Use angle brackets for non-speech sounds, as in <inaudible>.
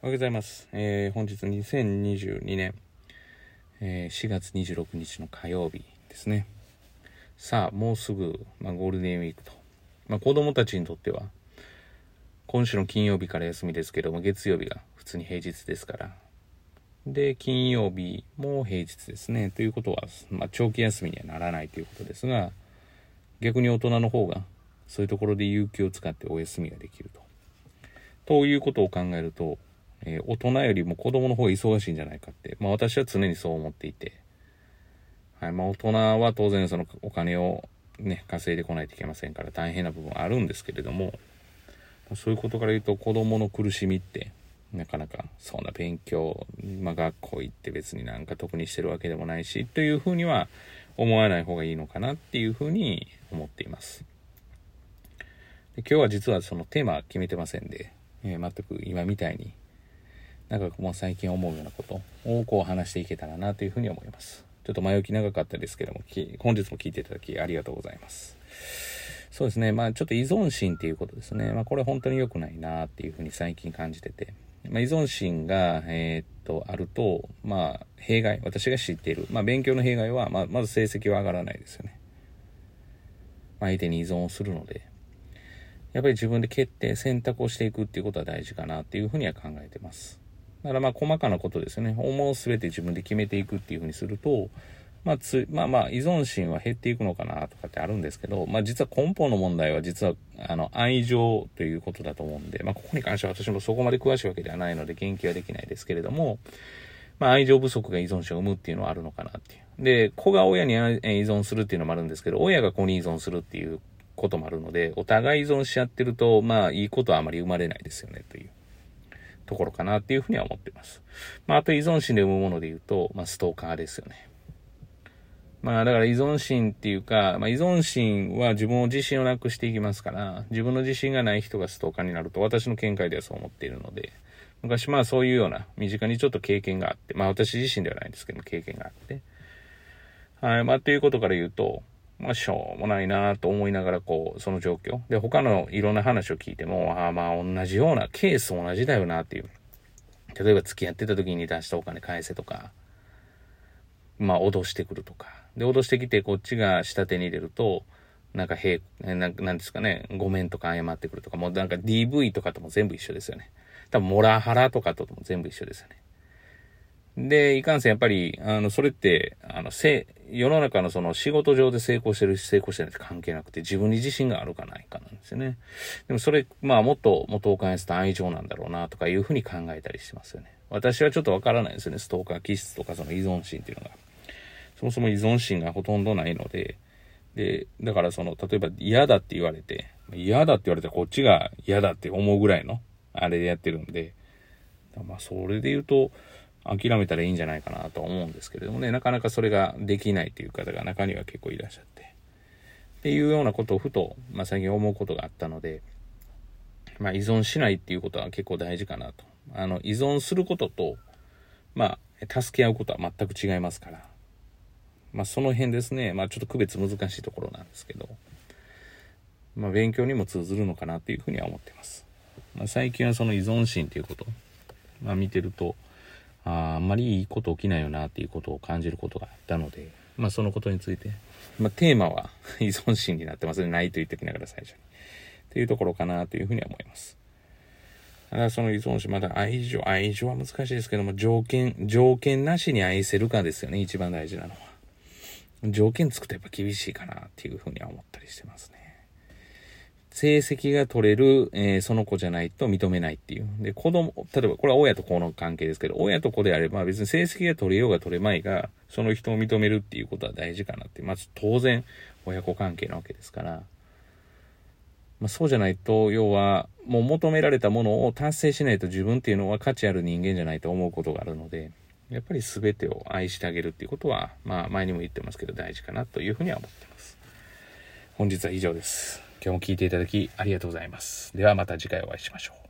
おはようございます。えー本日2022年、えー4月26日の火曜日ですね。さあ、もうすぐ、まあ、ゴールデンウィークと。まあ、子供たちにとっては、今週の金曜日から休みですけども、月曜日が普通に平日ですから。で、金曜日も平日ですね。ということは、まあ、長期休みにはならないということですが、逆に大人の方が、そういうところで有給を使ってお休みができると。ということを考えると、えー大人よりも子供の方が忙しいんじゃないかって、まあ私は常にそう思っていて、はい、まあ大人は当然そのお金をね、稼いでこないといけませんから大変な部分あるんですけれども、そういうことから言うと子供の苦しみって、なかなかそんな勉強、まあ学校行って別になんか特にしてるわけでもないし、というふうには思わない方がいいのかなっていうふうに思っています。で今日は実はそのテーマ決めてませんで、えー全く今みたいになんかもう最近思うようなことをこう話していけたらなというふうに思います。ちょっと前置き長かったですけども、本日も聞いていただきありがとうございます。そうですね、まあちょっと依存心っていうことですね。まあこれ本当に良くないなっていうふうに最近感じてて。まあ依存心が、えーっと、あると、まあ弊害、私が知っている、まあ勉強の弊害は、まあまず成績は上がらないですよね。相手に依存をするので、やっぱり自分で決定、選択をしていくっていうことは大事かなっていうふうには考えてます。だからまあ細かなことですね。思うすべて自分で決めていくっていうふうにすると、まあつ、まあまあ依存心は減っていくのかなとかってあるんですけど、まあ実は根本の問題は実はあの愛情ということだと思うんで、まあここに関しては私もそこまで詳しいわけではないので言及はできないですけれども、まあ愛情不足が依存心を生むっていうのはあるのかなっていう。で、子が親に依存するっていうのもあるんですけど、親が子に依存するっていうこともあるので、お互い依存し合ってると、まあいいことはあまり生まれないですよねというところかなっていうふうには思ってます。まああと依存心で生むもので言うと、まあストーカーですよね。まあだから依存心っていうか、まあ依存心は自分を自信をなくしていきますから、自分の自信がない人がストーカーになると私の見解ではそう思っているので、昔まあそういうような身近にちょっと経験があって、まあ私自身ではないんですけど経験があって、はい、まあということから言うと、まあしょうもないなと思いながらこう、その状況。で、他のいろんな話を聞いても、ああまあ同じような、ケース同じだよなっていう。例えば付き合ってた時に出したお金返せとか、まあ脅してくるとか。で、脅してきてこっちが下手に入れると、なんか、へい、なんなんですかね、ごめんとか謝ってくるとか、もうなんか DV とかとも全部一緒ですよね。多分、モラハラとかとも全部一緒ですよね。で、いかんせんやっぱり、あの、それって、あの、せ、世の中のその仕事上で成功してるし成功してないって関係なくて、自分に自信があるかないかなんですよね。でもそれ、まあもっと元を返すと愛情なんだろうなとかいうふうに考えたりしますよね。私はちょっとわからないですよね。ストーカー気質とかその依存心っていうのが。そもそも依存心がほとんどないので、で、だからその、例えば嫌だって言われて、嫌だって言われてこっちが嫌だって思うぐらいの、あれでやってるんで、まあそれで言うと、諦めたらいいんじゃないかなと思うんですけれどもね、なかなかそれができないという方が中には結構いらっしゃって。っていうようなことをふと、まあ最近思うことがあったので、まあ依存しないっていうことは結構大事かなと。あの、依存することと、まあ、助け合うことは全く違いますから。まあその辺ですね、まあちょっと区別難しいところなんですけど、まあ勉強にも通ずるのかなっていうふうには思ってます。まあ、最近はその依存心っていうこと、まあ見てると、ああんまりいいこと起きないよなっていうことを感じることがあったので、まあそのことについて、まあテーマは <laughs> 依存心になってますね。ないと言ってきながら最初に。っていうところかなというふうには思います。ただその依存心、まだ愛情、愛情は難しいですけども、条件、条件なしに愛せるかですよね。一番大事なのは。条件つくとやっぱ厳しいかなっていうふうには思ったりしてますね。成績が取れる、えーその子じゃないと認めないっていう。で、子供、例えばこれは親と子の関係ですけど、親と子であれば別に成績が取れようが取れまいが、その人を認めるっていうことは大事かなって。まず当然親子関係なわけですから。まあ、そうじゃないと、要は、もう求められたものを達成しないと自分っていうのは価値ある人間じゃないと思うことがあるので、やっぱり全てを愛してあげるっていうことは、まあ前にも言ってますけど大事かなというふうには思ってます。本日は以上です。今日も聞いていただきありがとうございます。ではまた次回お会いしましょう。